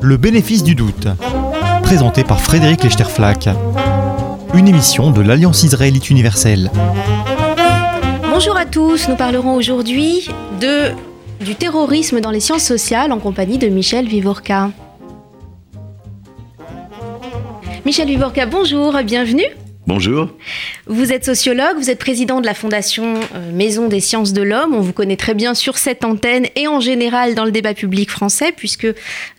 Le bénéfice du doute, présenté par Frédéric Lechterflack, une émission de l'Alliance israélite universelle. Bonjour à tous, nous parlerons aujourd'hui de du terrorisme dans les sciences sociales en compagnie de Michel Vivorca. Michel Vivorca, bonjour, bienvenue. Bonjour. Vous êtes sociologue, vous êtes président de la Fondation euh, Maison des sciences de l'homme. On vous connaît très bien sur cette antenne et en général dans le débat public français, puisque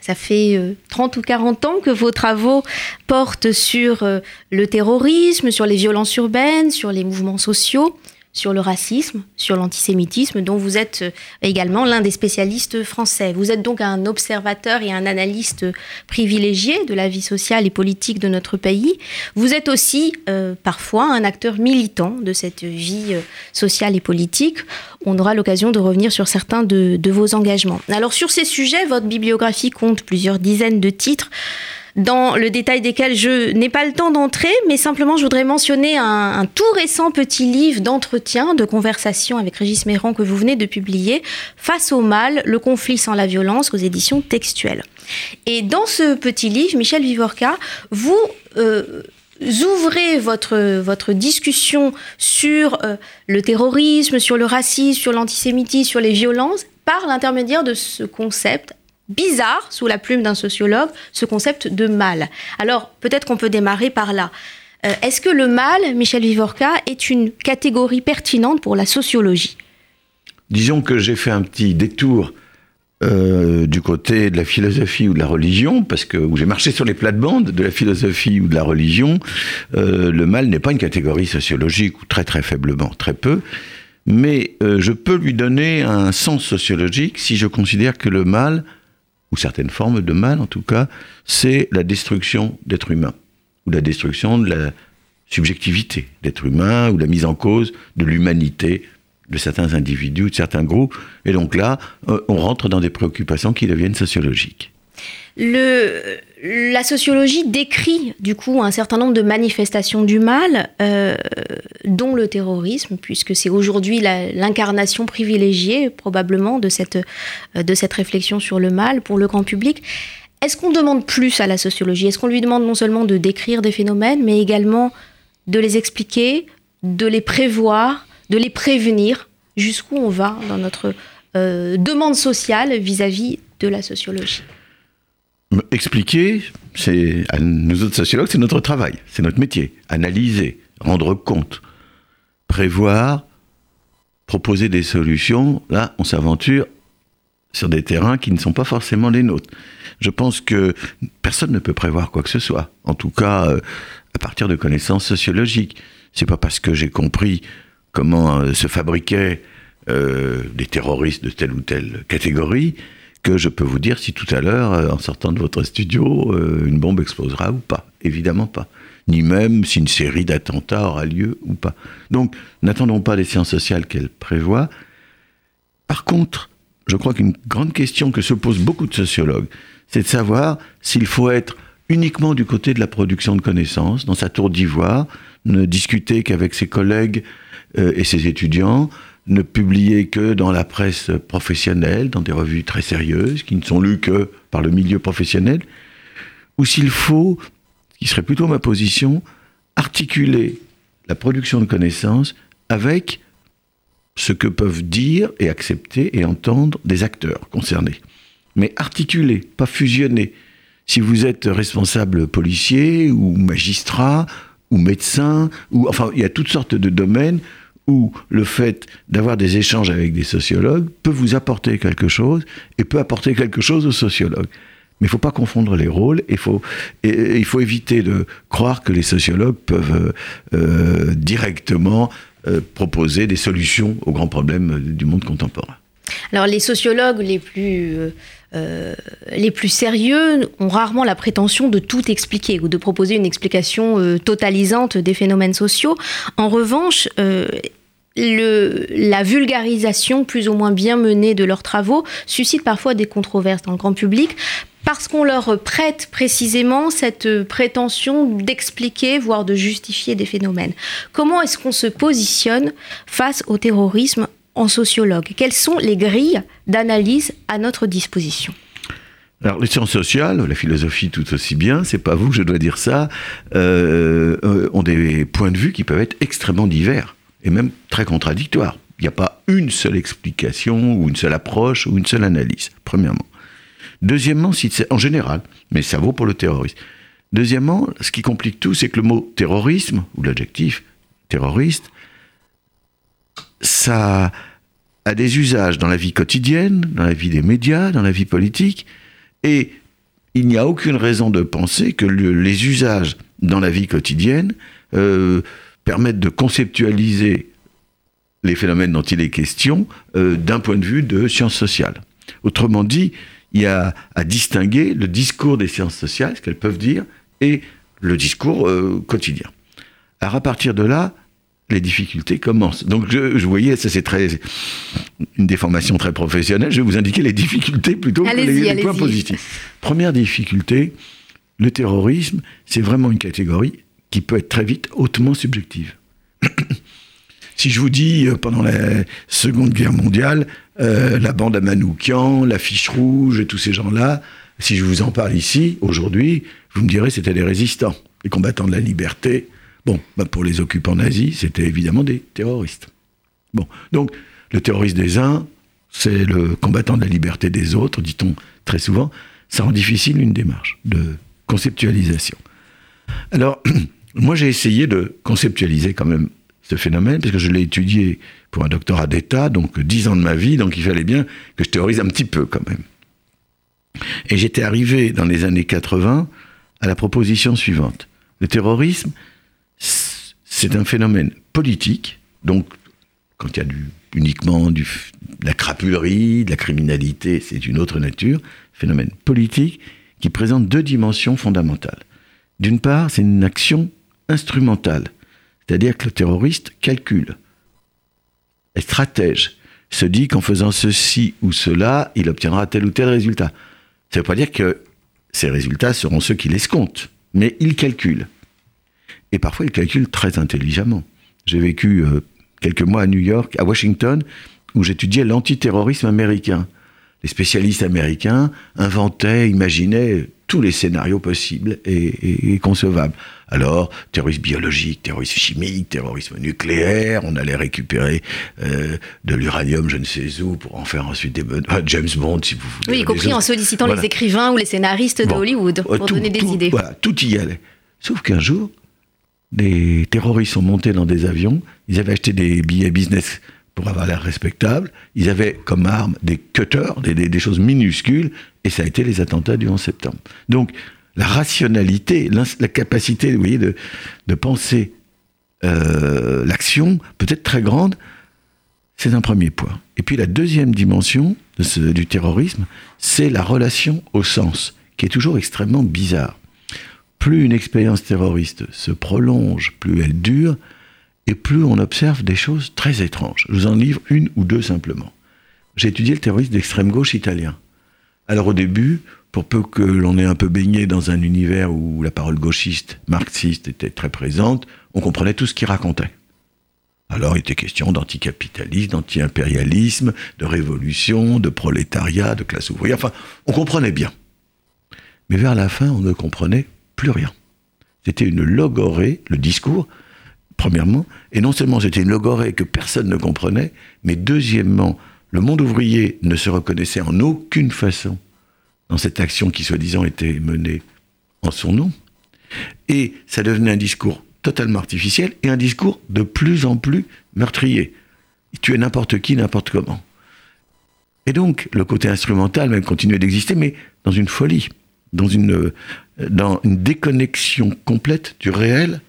ça fait 30 euh, ou 40 ans que vos travaux portent sur euh, le terrorisme, sur les violences urbaines, sur les mouvements sociaux sur le racisme, sur l'antisémitisme, dont vous êtes euh, également l'un des spécialistes français. Vous êtes donc un observateur et un analyste privilégié de la vie sociale et politique de notre pays. Vous êtes aussi euh, parfois un acteur militant de cette vie euh, sociale et politique. On aura l'occasion de revenir sur certains de, de vos engagements. Alors sur ces sujets, votre bibliographie compte plusieurs dizaines de titres dans le détail desquels je n'ai pas le temps d'entrer, mais simplement je voudrais mentionner un, tout récent petit livre d'entretien, de conversation avec Régis Méran que vous venez de publier, Face au mal, le conflit sans la violence aux éditions textuelles. Et dans ce petit livre, Michel Vivorca, vous... Euh, ouvrez votre, discussion sur euh, le terrorisme, sur le racisme, sur l'antisémitisme, sur les violences, par l'intermédiaire de ce concept bizarre, sous la plume d'un sociologue, ce concept de mal. Alors, peut-être qu'on peut démarrer par là. Euh, est-ce que le mal, Michel Vivorca, est une catégorie pertinente pour la sociologie? Disons que j'ai fait un petit détour euh, du côté de la philosophie ou de la religion, parce que j'ai marché sur les plates-bandes de la philosophie ou de la religion, euh, le mal n'est pas une catégorie sociologique, ou très très faiblement, très peu, mais je peux lui donner un sens sociologique si je considère que le mal ou certaines formes de mal en tout cas, c'est la destruction d'êtres humains, ou la destruction de la subjectivité d'êtres humains, ou la mise en cause de l'humanité de certains individus, de certains groupes. Et donc là, euh, on rentre dans des préoccupations qui deviennent sociologiques. La sociologie décrit du coup un certain nombre de manifestations du mal, euh, dont le terrorisme, puisque c'est aujourd'hui l'incarnation privilégiée probablement de cette, euh, de cette réflexion sur le mal pour le grand public. Est-ce qu'on demande plus à la sociologie? Est-ce qu'on lui demande non seulement de décrire des phénomènes, mais également de les expliquer, de les prévoir, de les prévenir? Jusqu'où on va dans notre euh, demande sociale vis à -vis de la sociologie? Expliquer, c'est à nous autres sociologues, c'est notre travail, c'est notre métier. Analyser, rendre compte, prévoir, proposer des solutions. Là, on s'aventure sur des terrains qui ne sont pas forcément les nôtres. Je pense que personne ne peut prévoir quoi que ce soit. En tout cas, euh, à partir de connaissances sociologiques. C'est pas parce que j'ai compris comment euh, se fabriquaient euh, des terroristes de telle ou telle catégorie que je peux vous dire si tout à l'heure, euh, en sortant de votre studio, euh, une bombe explosera ou pas. Évidemment pas. Ni même si une série d'attentats aura lieu ou pas. Donc, n'attendons pas les sciences sociales qu'elles prévoient. Par contre, je crois qu'une grande question que se posent beaucoup de sociologues, c'est de savoir s'il faut être uniquement du côté de la production de connaissances, dans sa tour d'ivoire, ne discuter qu'avec ses collègues euh, et ses étudiants, ne publier que dans la presse professionnelle, dans des revues très sérieuses, qui ne sont lues que par le milieu professionnel, ou s'il faut, qui serait plutôt ma position, articuler la production de connaissances avec ce que peuvent dire et accepter et entendre des acteurs concernés. Mais articuler, pas fusionner. Si vous êtes responsable policier ou magistrat ou médecin, ou enfin il y a toutes sortes de domaines où le fait d'avoir des échanges avec des sociologues peut vous apporter quelque chose et peut apporter quelque chose aux sociologues. Mais il ne faut pas confondre les rôles, faut, il faut éviter de croire que les sociologues peuvent euh, directement euh, proposer des solutions aux grands problèmes du monde contemporain. Alors les sociologues les plus, euh, les plus sérieux ont rarement la prétention de tout expliquer ou de proposer une explication totalisante des phénomènes sociaux. En revanche, le, la vulgarisation plus ou moins bien menée de leurs travaux suscite parfois des controverses dans le grand public parce qu'on leur prête précisément cette prétention d'expliquer, voire de justifier des phénomènes. Comment est-ce qu'on se positionne face au terrorisme en sociologue Quelles sont les grilles d'analyse à notre disposition alors, les sciences sociales, la philosophie tout aussi bien, c'est pas vous que je dois dire ça, euh, euh, ont des points de vue qui peuvent être extrêmement divers et même très contradictoires. Il n'y a pas une seule explication ou une seule approche ou une seule analyse, premièrement. Deuxièmement, en général, mais ça vaut pour le terrorisme. Deuxièmement, ce qui complique tout, c'est que le mot terrorisme, ou l'adjectif terroriste, ça a des usages dans la vie quotidienne, dans la vie des médias, dans la vie politique, et il n'y a aucune raison de penser que les usages dans la vie quotidienne euh, permettent de conceptualiser les phénomènes dont il est question euh, d'un point de vue de sciences sociales. Autrement dit, il y a à distinguer le discours des sciences sociales, ce qu'elles peuvent dire, et le discours euh, quotidien. Alors à partir de là, les difficultés commencent. Donc je, je voyais, ça c'est très une déformation très professionnelle, je vais vous indiquer les difficultés plutôt que les, points positifs. Première difficulté, le terrorisme, c'est vraiment une catégorie qui peut être très vite hautement subjective. si je vous dis, euh, pendant la Seconde Guerre mondiale, euh, la bande à Manoukian, la fiche rouge et tous ces gens-là, si je vous en parle ici, aujourd'hui, vous me direz c'était des résistants, les combattants de la liberté. Bon, bah, pour les occupants nazis, c'était évidemment des terroristes. Bon, donc le terroriste des uns, c'est le combattant de la liberté des autres, dit-on très souvent. Ça rend difficile une démarche de conceptualisation. Alors, moi j'ai essayé de conceptualiser quand même ce phénomène, parce que je l'ai étudié pour un doctorat d'État, donc dix ans de ma vie, donc il fallait bien que je théorise un petit peu quand même. Et j'étais arrivé dans les années 80 à la proposition suivante. Le terrorisme, c'est un phénomène politique, donc quand il y a uniquement de la crapulerie, de la criminalité, c'est une autre nature, phénomène politique qui présente deux dimensions fondamentales. D'une part, c'est une action instrumentale, c'est-à-dire que le terroriste calcule, est stratège, se dit qu'en faisant ceci ou cela, il obtiendra tel ou tel résultat. Ça ne veut pas dire que ces résultats seront ceux qu'il escompte, mais il calcule. Et parfois, il calcule très intelligemment. J'ai vécu euh, quelques mois à New York, à Washington, où j'étudiais l'antiterrorisme américain. Les spécialistes américains inventaient, imaginaient tous les scénarios possibles et, concevables. Alors, terrorisme biologique, terrorisme chimique, terrorisme nucléaire, on allait récupérer euh, de l'uranium, je ne sais où, pour en faire ensuite des James Bond, si vous voulez. Oui, y compris en sollicitant les écrivains ou les scénaristes de Hollywood pour donner des idées. Voilà, tout y allait. Sauf qu'un jour, des terroristes sont montés dans des avions, ils avaient acheté des billets business pour avoir l'air respectable, ils avaient comme arme des cutters, des, choses minuscules, et ça a été les attentats du 11 septembre. Donc, la rationalité, la capacité, vous voyez, de, penser euh, l'action, peut-être très grande, c'est un premier point. Et puis la deuxième dimension du terrorisme, c'est la relation au sens, qui est toujours extrêmement bizarre plus une expérience terroriste se prolonge, plus elle dure, et plus on observe des choses très étranges. Je vous en livre une ou deux simplement. J'ai étudié le terrorisme d'extrême gauche italien. Alors au début, pour peu que l'on ait un peu baigné dans un univers où la parole gauchiste, marxiste était très présente, on comprenait tout ce qu'il racontait. Alors il était question d'anticapitalisme, d'anti-impérialisme, de révolution, de prolétariat, de classe ouvrière, enfin, on comprenait bien. Mais vers la fin, on ne comprenait plus rien. C'était une logorée, le discours, premièrement, et non seulement c'était une logorée que personne ne comprenait, mais deuxièmement, le monde ouvrier ne se reconnaissait en aucune façon dans cette action qui soi-disant était menée en son nom. Et ça devenait un discours totalement artificiel et un discours de plus en plus meurtrier. Il tuait n'importe qui, n'importe comment. Et donc, le côté instrumental même continuait d'exister, mais dans une folie dans une, dans une déconnexion complète du réel,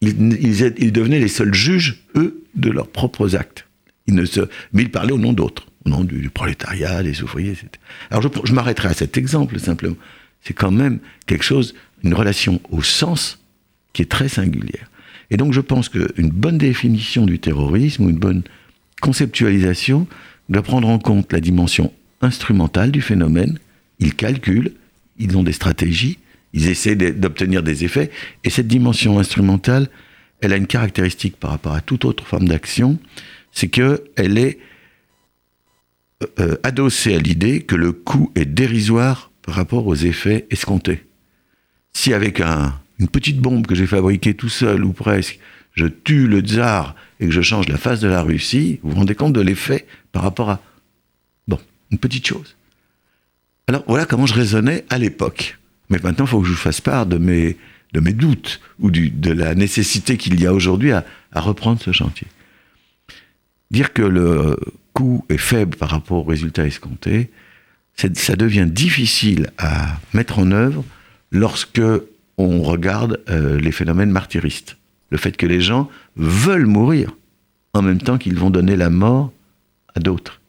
ils, ils, devenaient les seuls juges, eux, de leurs propres actes. Ils ne mais ils parlaient au nom d'autres, au nom du, prolétariat, des ouvriers, etc. Alors je, je m'arrêterai à cet exemple simplement. C'est quand même quelque chose, une relation au sens qui est très singulière. Et donc je pense qu'une bonne définition du terrorisme ou une bonne conceptualisation doit prendre en compte la dimension instrumentale du phénomène. Il calcule, ils ont des stratégies, ils essaient d'obtenir des effets. Et cette dimension instrumentale, elle a une caractéristique par rapport à toute autre forme d'action, c'est qu'elle est euh, euh, adossée à l'idée que le coût est dérisoire par rapport aux effets escomptés. Si avec un, une petite bombe que j'ai fabriquée tout seul ou presque, je tue le tsar et que je change la face de la Russie, vous vous rendez compte de l'effet par rapport à... Bon, une petite chose. Alors voilà comment je raisonnais à l'époque. Mais maintenant, il faut que je vous fasse part de mes, de mes doutes ou du, de la nécessité qu'il y a aujourd'hui à, à reprendre ce chantier. Dire que le coût est faible par rapport aux résultats escomptés, ça devient difficile à mettre en œuvre lorsque on regarde euh, les phénomènes martyristes. Le fait que les gens veulent mourir en même temps qu'ils vont donner la mort à d'autres.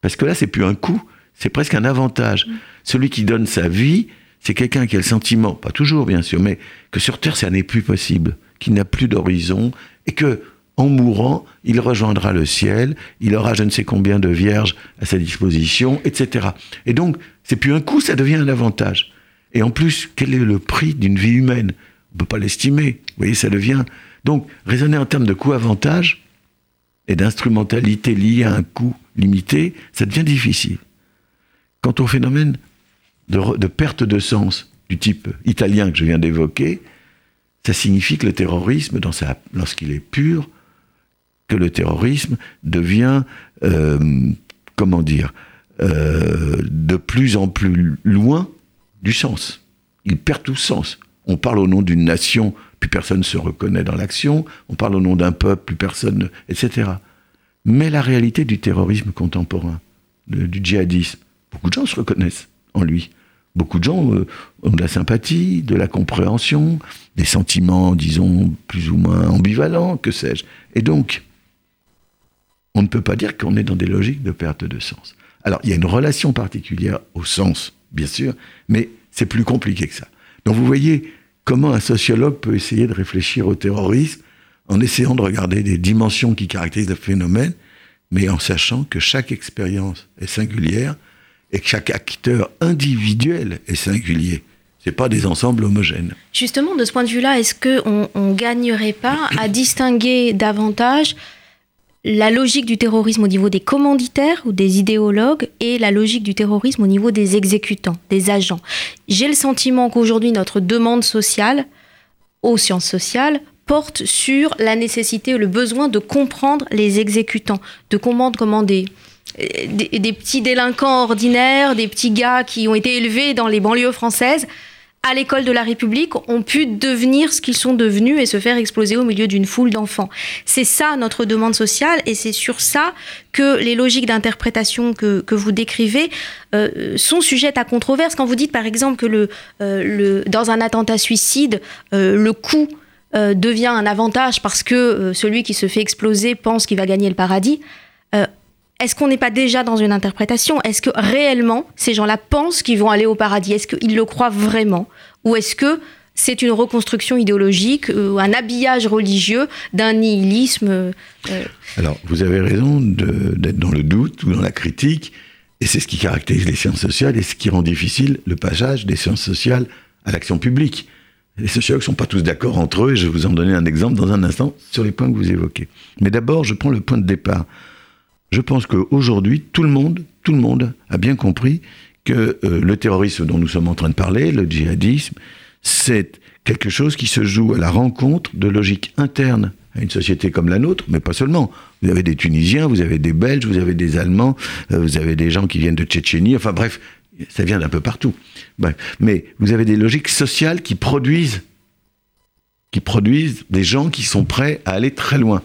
Parce que là, c'est plus un coût, c'est presque un avantage. Celui qui donne sa vie, c'est quelqu'un qui a le sentiment, pas toujours bien sûr, mais que sur Terre, ça n'est plus possible, qu'il n'a plus d'horizon, et que en mourant, il rejoindra le ciel, il aura je ne sais combien de vierges à sa disposition, etc. Et donc, c'est plus un coût, ça devient un avantage. Et en plus, quel est le prix d'une vie humaine? On ne peut pas l'estimer. Vous voyez, ça devient. Donc, raisonner en termes de coût-avantage et d'instrumentalité liée à un coût limité, ça devient difficile. Quant au phénomène de, perte de sens du type italien que je viens d'évoquer, ça signifie que le terrorisme, lorsqu'il est pur, que le terrorisme devient, euh, comment dire, euh, de plus en plus loin du sens. Il perd tout sens. On parle au nom d'une nation, plus personne ne se reconnaît dans l'action. On parle au nom d'un peuple, plus personne, etc. Mais la réalité du terrorisme contemporain, du djihadisme, beaucoup de gens se reconnaissent en lui. Beaucoup de gens euh, ont de la sympathie, de la compréhension, des sentiments, disons, plus ou moins ambivalents, que sais-je. Et donc, on ne peut pas dire qu'on est dans des logiques de perte de sens. Alors, il y a une relation particulière au sens, bien sûr, mais c'est plus compliqué que ça. Donc, vous voyez comment un sociologue peut essayer de réfléchir au terrorisme en essayant de regarder des dimensions qui caractérisent le phénomène, mais en sachant que chaque expérience est singulière et que chaque acteur individuel est singulier. Ce pas des ensembles homogènes. Justement, de ce point de vue-là, est-ce qu'on ne gagnerait pas à distinguer davantage la logique du terrorisme au niveau des commanditaires ou des idéologues et la logique du terrorisme au niveau des exécutants, des agents? J'ai le sentiment qu'aujourd'hui, notre demande sociale aux sciences sociales porte sur la nécessité ou le besoin de comprendre les exécutants, de comprendre comment des, des, des petits délinquants ordinaires, des petits gars qui ont été élevés dans les banlieues françaises, à l'école de la République ont pu devenir ce qu'ils sont devenus et se faire exploser au milieu d'une foule d'enfants. C'est ça notre demande sociale et c'est sur ça que les logiques d'interprétation que, que, vous décrivez euh, sont sujettes à controverse. Quand vous dites par exemple que le, euh, dans un attentat suicide, euh, le coût euh, devient un avantage parce que euh, celui qui se fait exploser pense qu'il va gagner le paradis. Euh, est-ce qu'on n'est pas déjà dans une interprétation? Est-ce que réellement ces gens-là pensent qu'ils vont aller au paradis? Est-ce qu'ils le croient vraiment? Ou est-ce que c'est une reconstruction idéologique, ou un habillage religieux d'un nihilisme euh... Alors, vous avez raison d'être dans le doute ou dans la critique, et c'est ce qui caractérise les sciences sociales et ce qui rend difficile le passage des sciences sociales à l'action publique. Les sociologues ne sont pas tous d'accord entre eux, et je vais vous en donner un exemple dans un instant sur les points que vous évoquez. Mais d'abord, je prends le point de départ je pense qu'aujourd'hui, tout le monde, a bien compris que euh, le terrorisme dont nous sommes en train de parler, le djihadisme, c'est quelque chose qui se joue à la rencontre de logiques internes à une société comme la nôtre, mais pas seulement. Vous avez des Tunisiens, vous avez des Belges, vous avez des Allemands, euh, vous avez des gens qui viennent de Tchétchénie, enfin bref, ça vient d'un peu partout. Mais vous avez des logiques sociales qui produisent, qui produisent des gens qui sont prêts à aller très loin,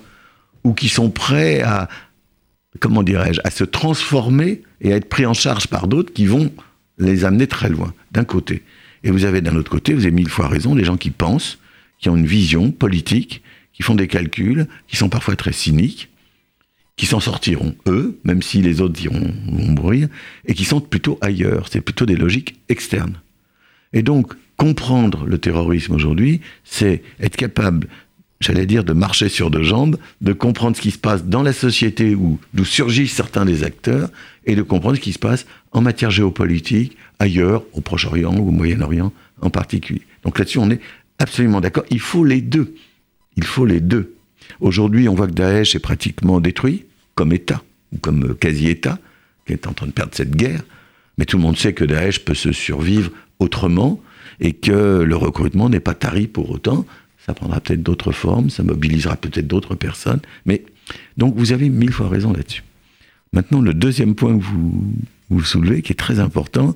ou qui sont prêts à, comment dirais-je, à se transformer et à être pris en charge par d'autres qui vont les amener très loin, d'un côté. Et vous avez d'un autre côté, vous avez mille fois raison, des gens qui pensent, qui ont une vision politique, qui font des calculs, qui sont parfois très cyniques, qui s'en sortiront, eux, même si les autres iront, vont mourir, et qui sont plutôt ailleurs. C'est plutôt des logiques externes. Et donc, comprendre le terrorisme aujourd'hui, c'est être capable j'allais dire, de marcher sur deux jambes, de comprendre ce qui se passe dans la société où d'où surgissent certains des acteurs, et de comprendre ce qui se passe en matière géopolitique, ailleurs, au Proche-Orient ou au Moyen-Orient en particulier. Donc là-dessus, on est absolument d'accord. Il faut les deux. Il faut les deux. Aujourd'hui, on voit que Daesh est pratiquement détruit. comme État, ou comme quasi-État, qui est en train de perdre cette guerre. Mais tout le monde sait que Daesh peut se survivre autrement et que le recrutement n'est pas tari pour autant. Ça prendra peut-être d'autres formes, ça mobilisera peut-être d'autres personnes. Mais donc vous avez mille fois raison là-dessus. Maintenant, le deuxième point que vous, soulevez, qui est très important,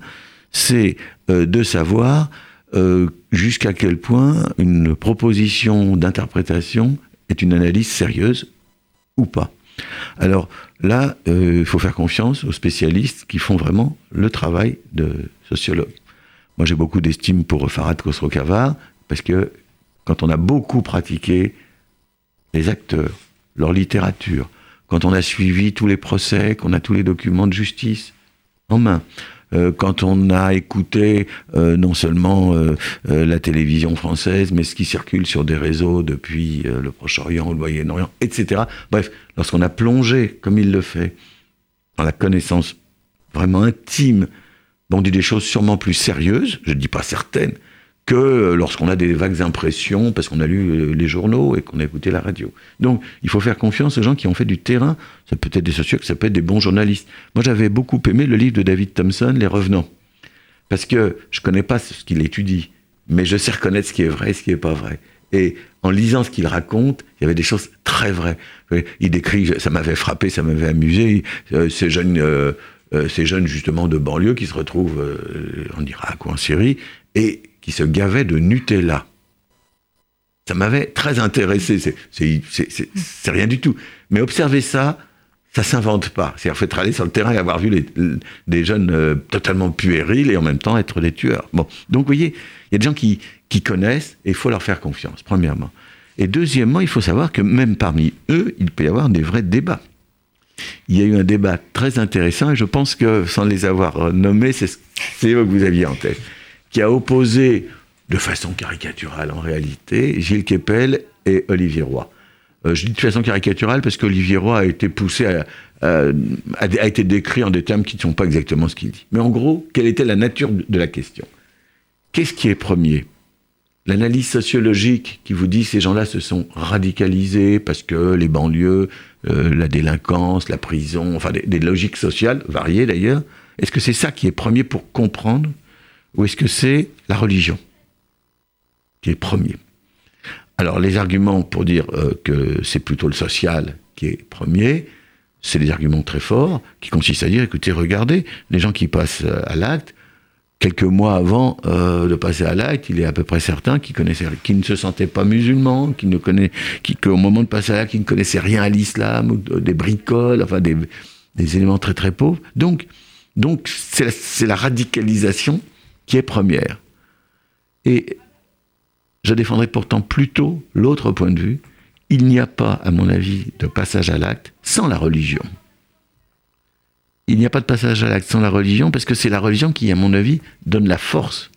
c'est euh, de savoir euh, jusqu'à quel point une proposition d'interprétation est une analyse sérieuse ou pas. Alors là, euh, il faut faire confiance aux spécialistes qui font vraiment le travail de sociologue. Moi, j'ai beaucoup d'estime pour Farad Khosrow-Kavar, parce que quand on a beaucoup pratiqué les acteurs, leur littérature, quand on a suivi tous les procès, qu'on a tous les documents de justice en main, euh, quand on a écouté euh, non seulement euh, la télévision française, mais ce qui circule sur des réseaux depuis le Proche-Orient le Moyen-Orient, etc. Bref, lorsqu'on a plongé, comme il le fait, dans la connaissance vraiment intime, on dit des choses sûrement plus sérieuses, je ne dis pas certaines, que lorsqu'on a des vagues impressions parce qu'on a lu les journaux et qu'on a écouté la radio. Donc, il faut faire confiance aux gens qui ont fait du terrain. Ça peut être des sociologues, ça peut être des bons journalistes. Moi, j'avais beaucoup aimé le livre de David Thompson, Les Revenants. Parce que je ne connais pas ce qu'il étudie, mais je sais reconnaître ce qui est vrai et ce qui n'est pas vrai. Et en lisant ce qu'il raconte, il y avait des choses très vraies. Il décrit, ça m'avait frappé, ça m'avait amusé, euh, ces jeunes, euh, euh, ces jeunes justement de banlieue qui se retrouvent en Irak ou en Syrie et qui se gavait de Nutella. Ça m'avait très intéressé. C'est rien du tout. Mais observer ça, ça s'invente pas. C'est-à-dire, faut être allé sur le terrain et avoir vu des jeunes euh, totalement puérils et en même temps être des tueurs. Bon, donc vous voyez, il y a des gens qui, connaissent et il faut leur faire confiance, premièrement. Et deuxièmement, il faut savoir que même parmi eux, il peut y avoir des vrais débats. Il y a eu un débat très intéressant et je pense que, sans les avoir nommés, c'est eux que vous aviez en tête qui a opposé, de façon caricaturale en réalité, Gilles Kepel et Olivier Roy. Euh, je dis de façon caricaturale parce qu'Olivier Roy a été poussé a été décrit en des termes qui ne sont pas exactement ce qu'il dit. Mais en gros, quelle était la nature de la question? Qu'est-ce qui est premier? L'analyse sociologique qui vous dit ces gens-là se sont radicalisés parce que les banlieues, euh, la délinquance, la prison, enfin des logiques sociales variées d'ailleurs. Est-ce que c'est ça qui est premier pour comprendre ou est-ce que c'est la religion qui est premier? Alors les arguments pour dire euh, que c'est plutôt le social qui est premier, c'est des arguments très forts qui consistent à dire, écoutez, regardez, les gens qui passent euh, à l'acte, quelques mois avant euh, de passer à l'acte, il est à peu près certain qu'ils ne se sentaient pas musulmans, qui ne qu'au moment de passer à l'acte, qui ne connaissaient rien à l'islam, ou des bricoles, enfin des, des, éléments très très pauvres. Donc, donc c'est la radicalisation qui est première. Et je défendrai pourtant plutôt l'autre point de vue. Il n'y a pas, à mon avis, de passage à l'acte sans la religion. Il n'y a pas de passage à l'acte sans la religion parce que c'est la religion qui, à mon avis, donne la force.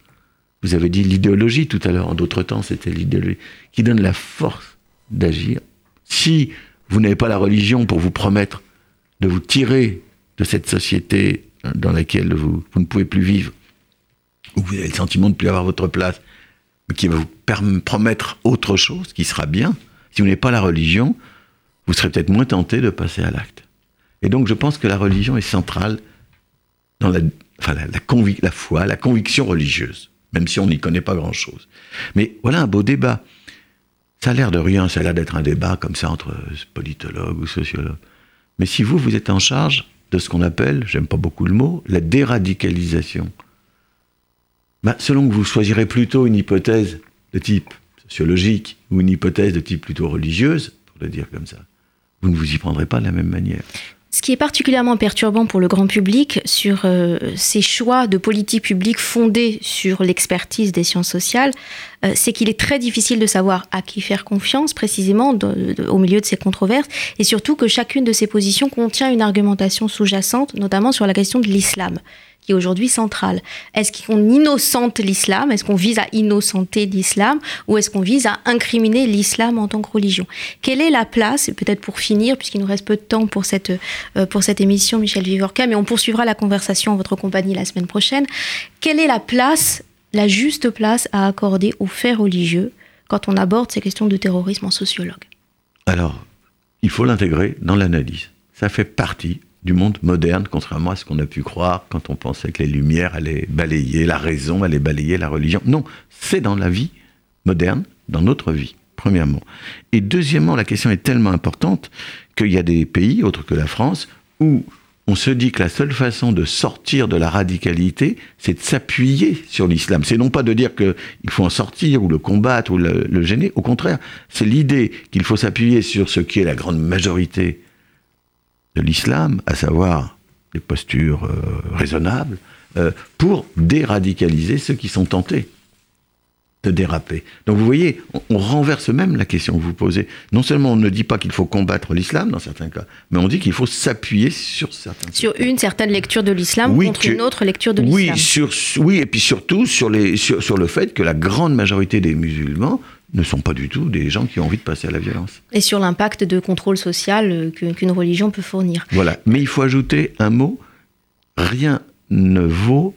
Vous avez dit l'idéologie tout à l'heure, en d'autres temps c'était l'idéologie, qui donne la force d'agir. Si vous n'avez pas la religion pour vous promettre de vous tirer de cette société dans laquelle vous, vous ne pouvez plus vivre, où vous avez le sentiment de ne plus avoir votre place, mais qui va vous promettre autre chose, qui sera bien, si vous n'avez pas la religion, vous serez peut-être moins tenté de passer à l'acte. Et donc je pense que la religion est centrale dans la, enfin, la, la foi, la conviction religieuse, même si on n'y connaît pas grand-chose. Mais voilà un beau débat. Ça a l'air de rien, ça a l'air d'être un débat comme ça entre politologues ou sociologues. Mais si vous, vous êtes en charge de ce qu'on appelle, j'aime pas beaucoup le mot, la déradicalisation, bah, selon que vous choisirez plutôt une hypothèse de type sociologique ou une hypothèse de type plutôt religieuse, pour le dire comme ça, vous ne vous y prendrez pas de la même manière. Ce qui est particulièrement perturbant pour le grand public sur euh, ces choix de politique publique fondés sur l'expertise des sciences sociales, euh, c'est qu'il est très difficile de savoir à qui faire confiance précisément au milieu de ces controverses et surtout que chacune de ces positions contient une argumentation sous-jacente, notamment sur la question de l'islam qui est aujourd'hui centrale. Est-ce qu'on innocente l'islam? Est-ce qu'on vise à innocenter l'islam? Ou est-ce qu'on vise à incriminer l'islam en tant que religion? Quelle est la place, peut-être pour finir, puisqu'il nous reste peu de temps pour cette, euh, pour cette émission, Michel Vivorca, mais on poursuivra la conversation en votre compagnie la semaine prochaine. Quelle est la place, la juste place à accorder aux faits religieux quand on aborde ces questions de terrorisme en sociologue? Alors, il faut l'intégrer dans l'analyse. ça fait partie du monde moderne, contrairement à ce qu'on a pu croire quand on pensait que les Lumières allaient balayer la raison, allaient balayer la religion. Non, c'est dans la vie moderne, dans notre vie, premièrement. Et deuxièmement, la question est tellement importante qu'il y a des pays, autres que la France, où on se dit que la seule façon de sortir de la radicalité, c'est de s'appuyer sur l'islam. C'est non pas de dire qu'il faut en sortir ou le combattre ou le, le gêner, au contraire, c'est l'idée qu'il faut s'appuyer sur ce qui est la grande majorité de l'islam, à savoir des postures euh, raisonnables, euh, pour déradicaliser ceux qui sont tentés de déraper. Donc vous voyez, on, on, renverse même la question que vous posez. Non seulement on ne dit pas qu'il faut combattre l'islam dans certains cas, mais on dit qu'il faut s'appuyer sur certains. Sur une certaine lecture de l'islam oui, contre une autre lecture de l'islam. Oui, sur, oui, et puis surtout sur, les, sur, sur le fait que la grande majorité des musulmans ne sont pas du tout des gens qui ont envie de passer à la violence. Et sur l'impact de contrôle social qu'une religion peut fournir. Voilà, mais il faut ajouter un mot, rien ne vaut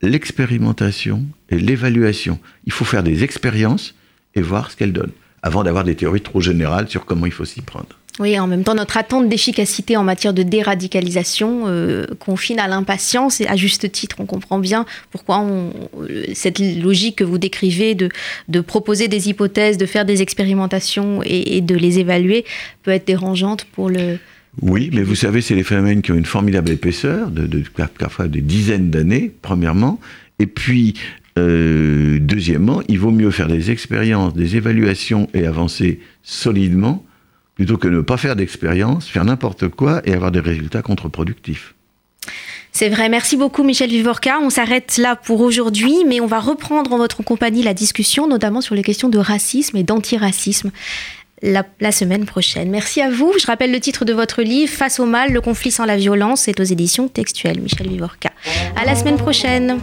l'expérimentation et l'évaluation. Il faut faire des expériences et voir ce qu'elles donnent, avant d'avoir des théories trop générales sur comment il faut s'y prendre. Oui, en même temps, notre attente d'efficacité en matière de déradicalisation euh, confine à l'impatience et à juste titre. On comprend bien pourquoi on, cette logique que vous décrivez de, proposer des hypothèses, de faire des expérimentations et, de les évaluer peut être dérangeante pour le, oui, mais vous savez, c'est des phénomènes qui ont une formidable épaisseur, de, de parfois des dizaines d'années, premièrement. Et puis, euh, deuxièmement, il vaut mieux faire des expériences, des évaluations et avancer solidement, plutôt que ne pas faire d'expérience, faire n'importe quoi et avoir des résultats contre-productifs. C'est vrai, merci beaucoup Michel Vivorca. On s'arrête là pour aujourd'hui, mais on va reprendre en votre compagnie la discussion, notamment sur les questions de racisme et d'antiracisme la, la, semaine prochaine. Merci à vous. Je rappelle le titre de votre livre, Face au mal, le conflit sans la violence, c'est aux éditions textuelles. Michel Vivorca. À la semaine prochaine.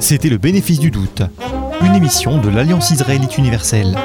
C'était le bénéfice du doute, une émission de l'Alliance israélite universelle.